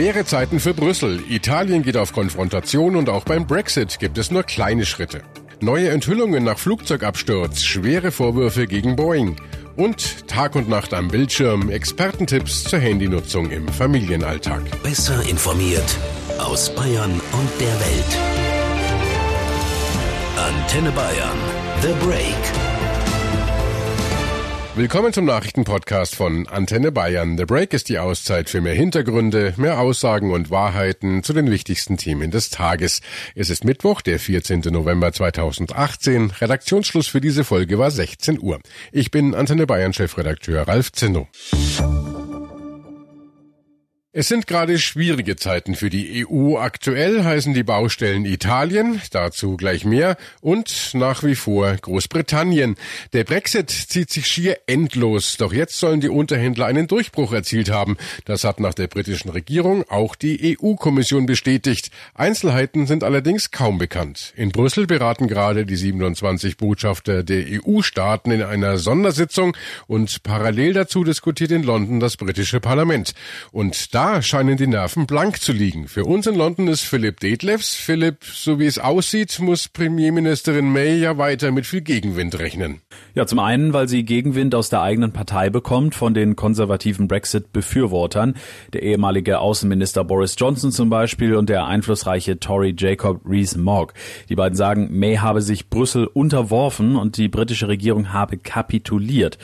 Schwere Zeiten für Brüssel. Italien geht auf Konfrontation und auch beim Brexit gibt es nur kleine Schritte. Neue Enthüllungen nach Flugzeugabsturz, schwere Vorwürfe gegen Boeing und Tag und Nacht am Bildschirm, Expertentipps zur Handynutzung im Familienalltag. Besser informiert aus Bayern und der Welt. Antenne Bayern. The Break. Willkommen zum Nachrichtenpodcast von Antenne Bayern. The Break ist die Auszeit für mehr Hintergründe, mehr Aussagen und Wahrheiten zu den wichtigsten Themen des Tages. Es ist Mittwoch, der 14. November 2018. Redaktionsschluss für diese Folge war 16 Uhr. Ich bin Antenne Bayern Chefredakteur Ralf Zinno. Es sind gerade schwierige Zeiten für die EU. Aktuell heißen die Baustellen Italien, dazu gleich mehr, und nach wie vor Großbritannien. Der Brexit zieht sich schier endlos, doch jetzt sollen die Unterhändler einen Durchbruch erzielt haben. Das hat nach der britischen Regierung auch die EU-Kommission bestätigt. Einzelheiten sind allerdings kaum bekannt. In Brüssel beraten gerade die 27 Botschafter der EU-Staaten in einer Sondersitzung und parallel dazu diskutiert in London das britische Parlament. Und da scheinen die Nerven blank zu liegen. Für uns in London ist Philipp Detlefs. Philipp, so wie es aussieht, muss Premierministerin May ja weiter mit viel Gegenwind rechnen. Ja, zum einen, weil sie Gegenwind aus der eigenen Partei bekommt, von den konservativen Brexit-Befürwortern. Der ehemalige Außenminister Boris Johnson zum Beispiel und der einflussreiche Tory Jacob Rees-Mogg. Die beiden sagen, May habe sich Brüssel unterworfen und die britische Regierung habe kapituliert.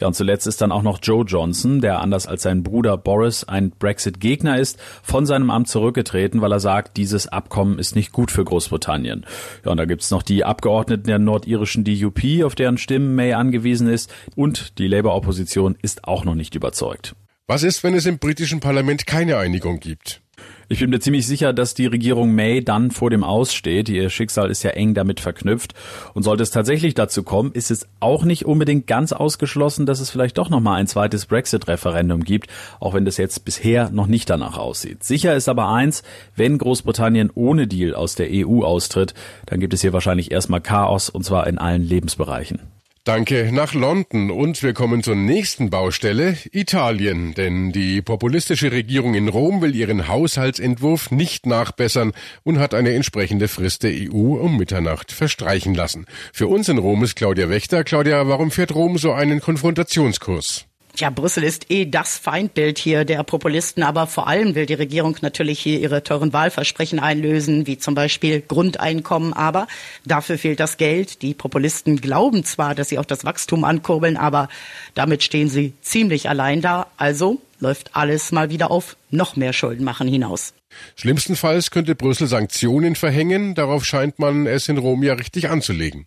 Ja, und zuletzt ist dann auch noch Joe Johnson, der anders als sein Bruder Boris ein Brexit Brexit-Gegner ist, von seinem Amt zurückgetreten, weil er sagt, dieses Abkommen ist nicht gut für Großbritannien. Ja, und da gibt's noch die Abgeordneten der nordirischen DUP, auf deren Stimmen May angewiesen ist, und die Labour-Opposition ist auch noch nicht überzeugt. Was ist, wenn es im britischen Parlament keine Einigung gibt? Ich bin mir ziemlich sicher, dass die Regierung May dann vor dem Aussteht. Ihr Schicksal ist ja eng damit verknüpft. Und sollte es tatsächlich dazu kommen, ist es auch nicht unbedingt ganz ausgeschlossen, dass es vielleicht doch nochmal ein zweites Brexit-Referendum gibt, auch wenn das jetzt bisher noch nicht danach aussieht. Sicher ist aber eins, wenn Großbritannien ohne Deal aus der EU austritt, dann gibt es hier wahrscheinlich erstmal Chaos und zwar in allen Lebensbereichen. Danke nach London und wir kommen zur nächsten Baustelle, Italien. Denn die populistische Regierung in Rom will ihren Haushaltsentwurf nicht nachbessern und hat eine entsprechende Frist der EU um Mitternacht verstreichen lassen. Für uns in Rom ist Claudia Wächter. Claudia, warum fährt Rom so einen Konfrontationskurs? Ja, Brüssel ist eh das Feindbild hier der Populisten, aber vor allem will die Regierung natürlich hier ihre teuren Wahlversprechen einlösen, wie zum Beispiel Grundeinkommen, aber dafür fehlt das Geld. Die Populisten glauben zwar, dass sie auch das Wachstum ankurbeln, aber damit stehen sie ziemlich allein da. Also läuft alles mal wieder auf noch mehr Schulden machen hinaus. Schlimmstenfalls könnte Brüssel Sanktionen verhängen. Darauf scheint man es in Rom ja richtig anzulegen.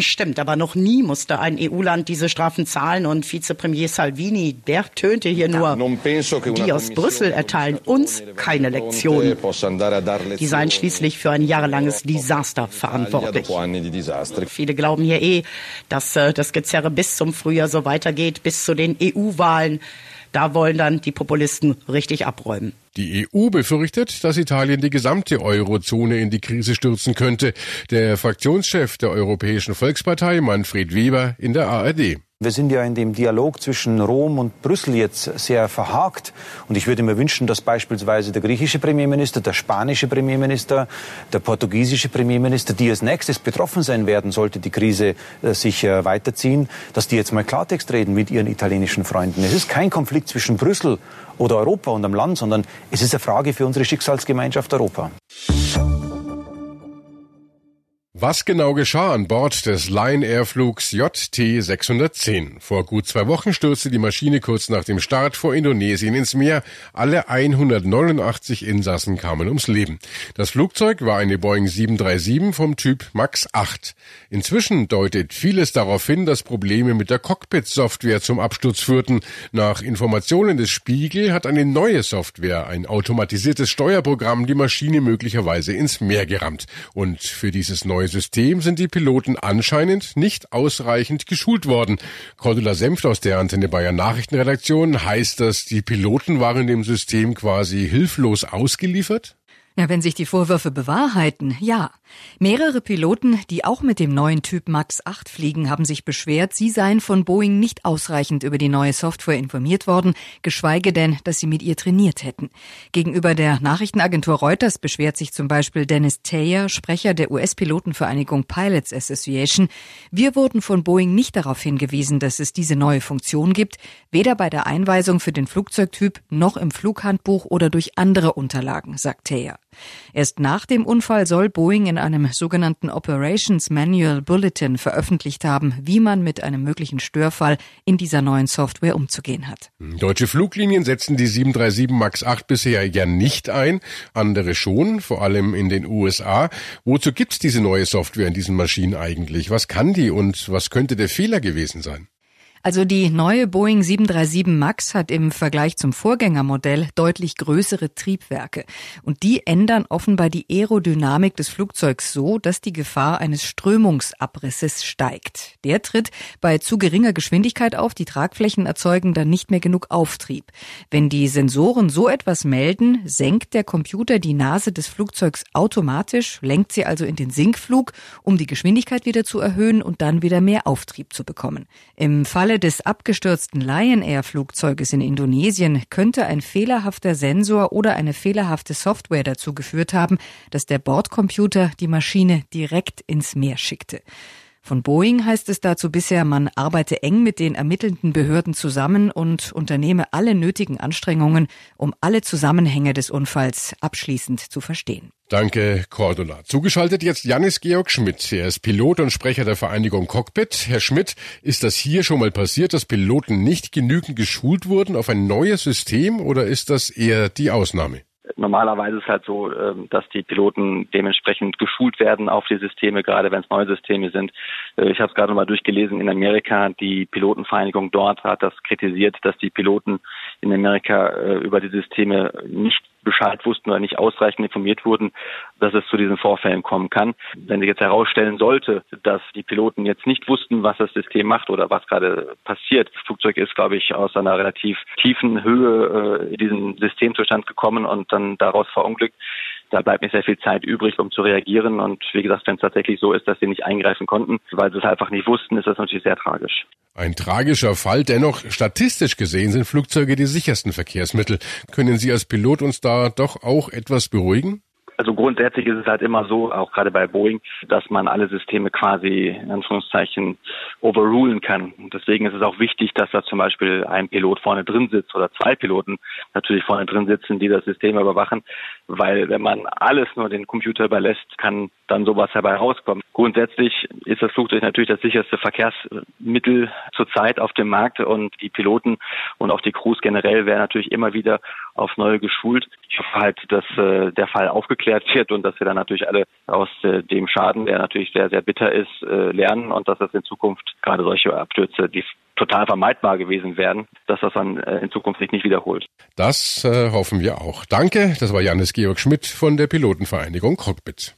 Stimmt, aber noch nie musste ein EU-Land diese Strafen zahlen und Vizepremier Salvini, der tönte hier nur, die aus Brüssel erteilen uns keine Lektionen. Die seien schließlich für ein jahrelanges Desaster verantwortlich. Viele glauben hier eh, dass äh, das Gezerre bis zum Frühjahr so weitergeht, bis zu den EU-Wahlen. Da wollen dann die Populisten richtig abräumen. Die EU befürchtet, dass Italien die gesamte Eurozone in die Krise stürzen könnte. Der Fraktionschef der Europäischen Volkspartei, Manfred Weber, in der ARD. Wir sind ja in dem Dialog zwischen Rom und Brüssel jetzt sehr verhakt. Und ich würde mir wünschen, dass beispielsweise der griechische Premierminister, der spanische Premierminister, der portugiesische Premierminister, die als nächstes betroffen sein werden, sollte die Krise äh, sich äh, weiterziehen, dass die jetzt mal Klartext reden mit ihren italienischen Freunden. Es ist kein Konflikt zwischen Brüssel oder Europa und am Land, sondern es ist eine Frage für unsere Schicksalsgemeinschaft Europa. Was genau geschah an Bord des Lion Air Flugs JT 610? Vor gut zwei Wochen stürzte die Maschine kurz nach dem Start vor Indonesien ins Meer. Alle 189 Insassen kamen ums Leben. Das Flugzeug war eine Boeing 737 vom Typ MAX 8. Inzwischen deutet vieles darauf hin, dass Probleme mit der Cockpit-Software zum Absturz führten. Nach Informationen des Spiegel hat eine neue Software, ein automatisiertes Steuerprogramm, die Maschine möglicherweise ins Meer gerammt. Und für dieses neue System sind die Piloten anscheinend nicht ausreichend geschult worden. Cordula Senft aus der Antenne Bayern Nachrichtenredaktion heißt das, die Piloten waren dem System quasi hilflos ausgeliefert? Ja, wenn sich die Vorwürfe bewahrheiten, ja. Mehrere Piloten, die auch mit dem neuen Typ MAX 8 fliegen, haben sich beschwert, sie seien von Boeing nicht ausreichend über die neue Software informiert worden, geschweige denn, dass sie mit ihr trainiert hätten. Gegenüber der Nachrichtenagentur Reuters beschwert sich zum Beispiel Dennis Taylor, Sprecher der US-Pilotenvereinigung Pilots Association. Wir wurden von Boeing nicht darauf hingewiesen, dass es diese neue Funktion gibt, weder bei der Einweisung für den Flugzeugtyp noch im Flughandbuch oder durch andere Unterlagen, sagt Taylor. Erst nach dem Unfall soll Boeing in einem sogenannten Operations Manual Bulletin veröffentlicht haben, wie man mit einem möglichen Störfall in dieser neuen Software umzugehen hat. Deutsche Fluglinien setzen die 737 MAX 8 bisher ja nicht ein, andere schon, vor allem in den USA. Wozu gibt's diese neue Software in diesen Maschinen eigentlich? Was kann die und was könnte der Fehler gewesen sein? Also die neue Boeing 737 MAX hat im Vergleich zum Vorgängermodell deutlich größere Triebwerke. Und die ändern offenbar die Aerodynamik des Flugzeugs so, dass die Gefahr eines Strömungsabrisses steigt. Der tritt bei zu geringer Geschwindigkeit auf. Die Tragflächen erzeugen dann nicht mehr genug Auftrieb. Wenn die Sensoren so etwas melden, senkt der Computer die Nase des Flugzeugs automatisch, lenkt sie also in den Sinkflug, um die Geschwindigkeit wieder zu erhöhen und dann wieder mehr Auftrieb zu bekommen. Im Falle Falle des abgestürzten Lion Air Flugzeuges in Indonesien könnte ein fehlerhafter Sensor oder eine fehlerhafte Software dazu geführt haben, dass der Bordcomputer die Maschine direkt ins Meer schickte. Von Boeing heißt es dazu bisher, man arbeite eng mit den ermittelnden Behörden zusammen und unternehme alle nötigen Anstrengungen, um alle Zusammenhänge des Unfalls abschließend zu verstehen. Danke, Cordula. Zugeschaltet jetzt Janis Georg Schmidt. Er ist Pilot und Sprecher der Vereinigung Cockpit. Herr Schmidt, ist das hier schon mal passiert, dass Piloten nicht genügend geschult wurden auf ein neues System oder ist das eher die Ausnahme? Normalerweise ist es halt so, ähm, dass die Piloten dementsprechend geschult werden auf die Systeme, gerade wenn es neue Systeme sind. Äh, ich habe es gerade mal durchgelesen in Amerika. Die Pilotenvereinigung dort hat das kritisiert, dass die Piloten in Amerika äh, über die Systeme nicht Bescheid wussten oder nicht ausreichend informiert wurden, dass es zu diesen Vorfällen kommen kann. Wenn sich jetzt herausstellen sollte, dass die Piloten jetzt nicht wussten, was das System macht oder was gerade passiert, das Flugzeug ist, glaube ich, aus einer relativ tiefen Höhe äh, in diesen Systemzustand gekommen und dann daraus verunglückt, da bleibt nicht sehr viel Zeit übrig, um zu reagieren. Und wie gesagt, wenn es tatsächlich so ist, dass sie nicht eingreifen konnten, weil sie es einfach nicht wussten, ist das natürlich sehr tragisch. Ein tragischer Fall. Dennoch, statistisch gesehen sind Flugzeuge die sichersten Verkehrsmittel. Können Sie als Pilot uns da doch auch etwas beruhigen? Also grundsätzlich ist es halt immer so, auch gerade bei Boeing, dass man alle Systeme quasi in Anführungszeichen overrulen kann. Und deswegen ist es auch wichtig, dass da zum Beispiel ein Pilot vorne drin sitzt oder zwei Piloten natürlich vorne drin sitzen, die das System überwachen, weil wenn man alles nur den Computer überlässt, kann dann sowas dabei rauskommen. Grundsätzlich ist das Flugzeug natürlich das sicherste Verkehrsmittel zurzeit auf dem Markt und die Piloten und auch die Crews generell werden natürlich immer wieder aufs Neue geschult. Ich hoffe halt, dass äh, der Fall aufgeklärt wird und dass wir dann natürlich alle aus äh, dem Schaden, der natürlich sehr, sehr bitter ist, äh, lernen und dass das in Zukunft gerade solche Abstürze, die total vermeidbar gewesen wären, dass das dann äh, in Zukunft sich nicht wiederholt. Das äh, hoffen wir auch. Danke, das war Janis Georg Schmidt von der Pilotenvereinigung Cockpit.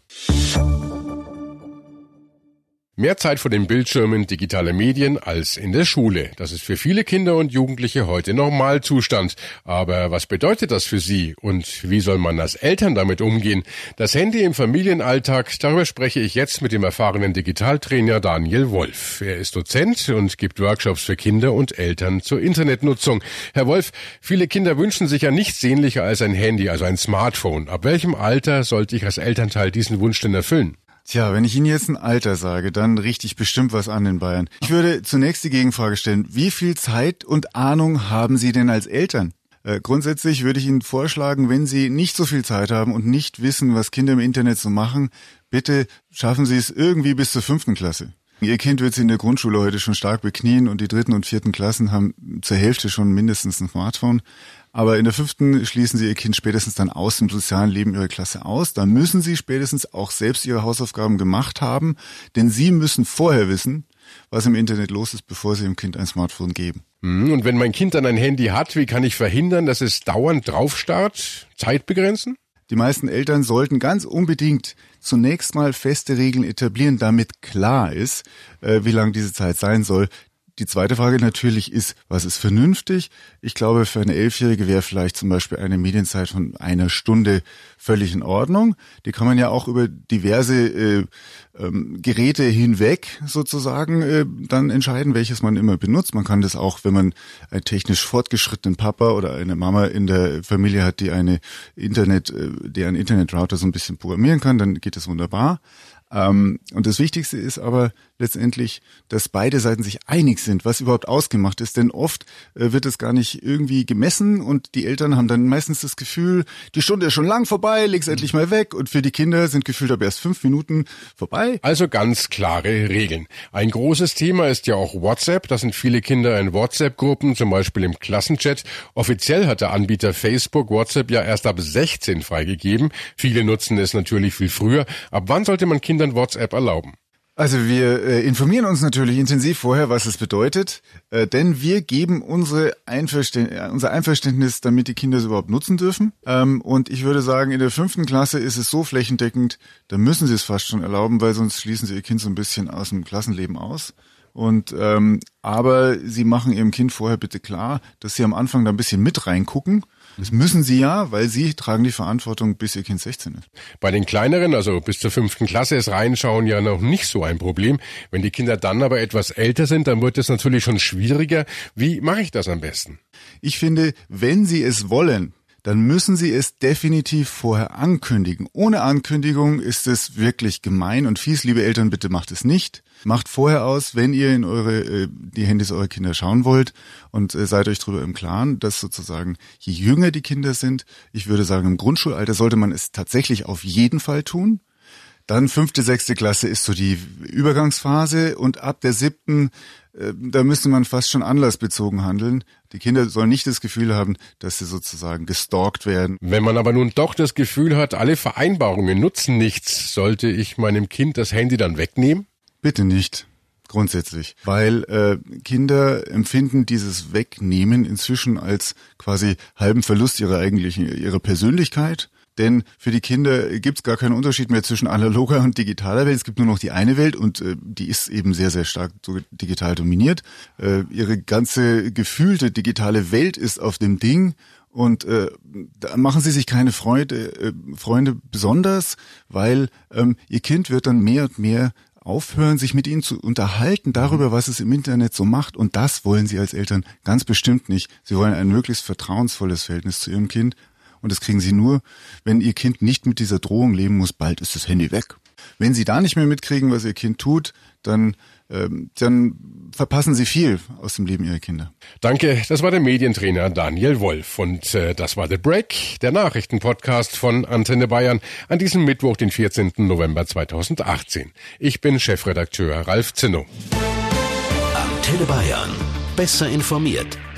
Mehr Zeit vor den Bildschirmen digitale Medien als in der Schule. Das ist für viele Kinder und Jugendliche heute Normalzustand. Aber was bedeutet das für sie und wie soll man als Eltern damit umgehen? Das Handy im Familienalltag, darüber spreche ich jetzt mit dem erfahrenen Digitaltrainer Daniel Wolf. Er ist Dozent und gibt Workshops für Kinder und Eltern zur Internetnutzung. Herr Wolf, viele Kinder wünschen sich ja nichts sehnlicher als ein Handy, also ein Smartphone. Ab welchem Alter sollte ich als Elternteil diesen Wunsch denn erfüllen? Tja, wenn ich Ihnen jetzt ein Alter sage, dann richte ich bestimmt was an in Bayern. Ich würde zunächst die Gegenfrage stellen, wie viel Zeit und Ahnung haben Sie denn als Eltern? Äh, grundsätzlich würde ich Ihnen vorschlagen, wenn Sie nicht so viel Zeit haben und nicht wissen, was Kinder im Internet so machen, bitte schaffen Sie es irgendwie bis zur fünften Klasse. Ihr Kind wird Sie in der Grundschule heute schon stark beknien und die dritten und vierten Klassen haben zur Hälfte schon mindestens ein Smartphone. Aber in der fünften schließen Sie Ihr Kind spätestens dann aus dem sozialen Leben Ihrer Klasse aus. Da müssen Sie spätestens auch selbst Ihre Hausaufgaben gemacht haben, denn Sie müssen vorher wissen, was im Internet los ist, bevor Sie dem Kind ein Smartphone geben. Hm, und wenn mein Kind dann ein Handy hat, wie kann ich verhindern, dass es dauernd draufstarrt? Zeit begrenzen? Die meisten Eltern sollten ganz unbedingt zunächst mal feste Regeln etablieren, damit klar ist, äh, wie lang diese Zeit sein soll. Die zweite Frage natürlich ist, was ist vernünftig? Ich glaube, für eine Elfjährige wäre vielleicht zum Beispiel eine Medienzeit von einer Stunde völlig in Ordnung. Die kann man ja auch über diverse äh, ähm, Geräte hinweg sozusagen äh, dann entscheiden, welches man immer benutzt. Man kann das auch, wenn man einen technisch fortgeschrittenen Papa oder eine Mama in der Familie hat, die eine Internet, äh, der einen Internetrouter so ein bisschen programmieren kann, dann geht das wunderbar. Ähm, und das Wichtigste ist aber letztendlich, dass beide Seiten sich einig sind, was überhaupt ausgemacht ist. Denn oft äh, wird es gar nicht irgendwie gemessen und die Eltern haben dann meistens das Gefühl, die Stunde ist schon lang vorbei, leg's endlich mal weg. Und für die Kinder sind gefühlt aber erst fünf Minuten vorbei. Also ganz klare Regeln. Ein großes Thema ist ja auch WhatsApp. Da sind viele Kinder in WhatsApp-Gruppen, zum Beispiel im Klassenchat. Offiziell hat der Anbieter Facebook WhatsApp ja erst ab 16 freigegeben. Viele nutzen es natürlich viel früher. Ab wann sollte man Kindern WhatsApp erlauben? Also wir äh, informieren uns natürlich intensiv vorher, was es bedeutet, äh, denn wir geben unsere Einverständ äh, unser Einverständnis, damit die Kinder es überhaupt nutzen dürfen. Ähm, und ich würde sagen, in der fünften Klasse ist es so flächendeckend, da müssen sie es fast schon erlauben, weil sonst schließen sie ihr Kind so ein bisschen aus dem Klassenleben aus. Und ähm, aber sie machen ihrem Kind vorher bitte klar, dass sie am Anfang da ein bisschen mit reingucken das müssen sie ja, weil sie tragen die Verantwortung, bis ihr Kind 16 ist. Bei den kleineren, also bis zur fünften Klasse, ist Reinschauen ja noch nicht so ein Problem. Wenn die Kinder dann aber etwas älter sind, dann wird es natürlich schon schwieriger. Wie mache ich das am besten? Ich finde, wenn sie es wollen, dann müssen Sie es definitiv vorher ankündigen. Ohne Ankündigung ist es wirklich gemein und fies. Liebe Eltern, bitte macht es nicht. Macht vorher aus, wenn ihr in eure äh, die Handys eurer Kinder schauen wollt und äh, seid euch darüber im Klaren, dass sozusagen je jünger die Kinder sind, ich würde sagen im Grundschulalter sollte man es tatsächlich auf jeden Fall tun. Dann fünfte, sechste Klasse ist so die Übergangsphase und ab der siebten, äh, da müsste man fast schon anlassbezogen handeln. Die Kinder sollen nicht das Gefühl haben, dass sie sozusagen gestalkt werden. Wenn man aber nun doch das Gefühl hat, alle Vereinbarungen nutzen nichts, sollte ich meinem Kind das Handy dann wegnehmen? Bitte nicht grundsätzlich, weil äh, Kinder empfinden dieses Wegnehmen inzwischen als quasi halben Verlust ihrer eigentlichen ihrer Persönlichkeit denn für die Kinder gibt es gar keinen Unterschied mehr zwischen analoger und digitaler Welt. Es gibt nur noch die eine Welt und äh, die ist eben sehr, sehr stark digital dominiert. Äh, ihre ganze gefühlte digitale Welt ist auf dem Ding und äh, da machen Sie sich keine Freude, äh, Freunde besonders, weil ähm, Ihr Kind wird dann mehr und mehr aufhören, sich mit ihnen zu unterhalten darüber, was es im Internet so macht. Und das wollen sie als Eltern ganz bestimmt nicht. Sie wollen ein möglichst vertrauensvolles Verhältnis zu ihrem Kind und das kriegen sie nur, wenn ihr Kind nicht mit dieser Drohung leben muss, bald ist das Handy weg. Wenn sie da nicht mehr mitkriegen, was ihr Kind tut, dann ähm, dann verpassen sie viel aus dem Leben ihrer Kinder. Danke, das war der Medientrainer Daniel Wolf und äh, das war The Break, der Nachrichtenpodcast von Antenne Bayern an diesem Mittwoch, den 14. November 2018. Ich bin Chefredakteur Ralf Zinno. Antenne Bayern besser informiert.